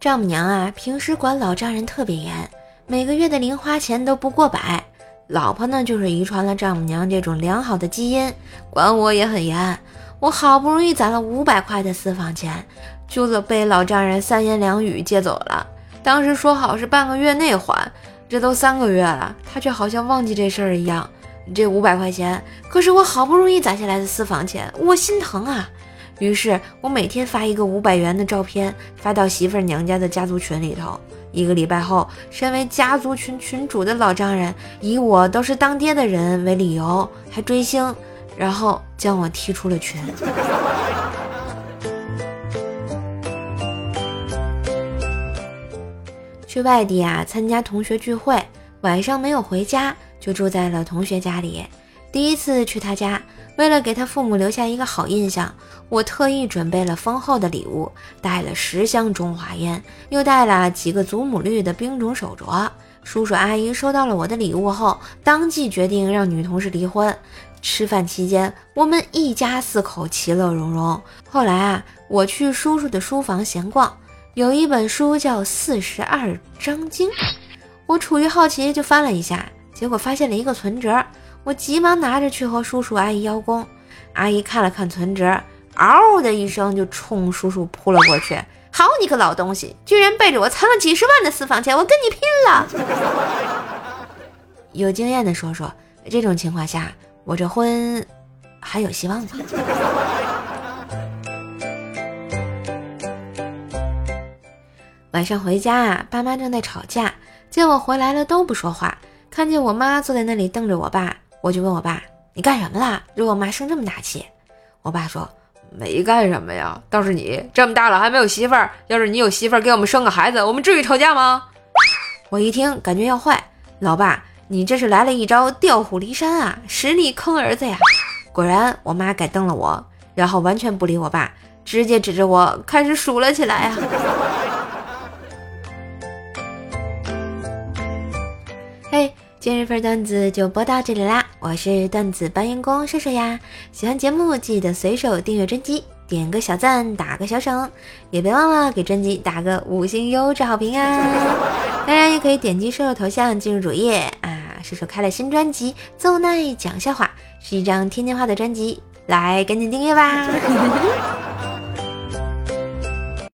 丈母娘啊，平时管老丈人特别严，每个月的零花钱都不过百。老婆呢，就是遗传了丈母娘这种良好的基因，管我也很严。我好不容易攒了五百块的私房钱，就被老丈人三言两语借走了。当时说好是半个月内还，这都三个月了，他却好像忘记这事儿一样。这五百块钱可是我好不容易攒下来的私房钱，我心疼啊。于是我每天发一个五百元的照片发到媳妇娘家的家族群里头。一个礼拜后，身为家族群群主的老丈人以我都是当爹的人为理由，还追星，然后将我踢出了群。去外地啊参加同学聚会，晚上没有回家，就住在了同学家里。第一次去他家。为了给他父母留下一个好印象，我特意准备了丰厚的礼物，带了十箱中华烟，又带了几个祖母绿的冰种手镯。叔叔阿姨收到了我的礼物后，当即决定让女同事离婚。吃饭期间，我们一家四口其乐融融。后来啊，我去叔叔的书房闲逛，有一本书叫《四十二章经》，我出于好奇就翻了一下，结果发现了一个存折。我急忙拿着去和叔叔阿姨邀功，阿姨看了看存折，嗷的一声就冲叔叔扑了过去。好你个老东西，居然背着我藏了几十万的私房钱，我跟你拼了！有经验的说说，这种情况下，我这婚还有希望吗？晚上回家啊，爸妈正在吵架，见我回来了都不说话，看见我妈坐在那里瞪着我爸。我就问我爸：“你干什么了？惹我妈生这么大气？”我爸说：“没干什么呀，倒是你这么大了还没有媳妇儿。要是你有媳妇儿，给我们生个孩子，我们至于吵架吗？”我一听感觉要坏，老爸，你这是来了一招调虎离山啊，实力坑儿子呀！果然，我妈改瞪了我，然后完全不理我爸，直接指着我开始数了起来啊！嘿。今日份段子就播到这里啦，我是段子搬运工射手呀。喜欢节目记得随手订阅专辑，点个小赞，打个小赏，也别忘了给专辑打个五星优质好评啊！当然也可以点击射手头像进入主页啊，射手开了新专辑《奏奈讲笑话》，是一张天津话的专辑，来赶紧订阅吧！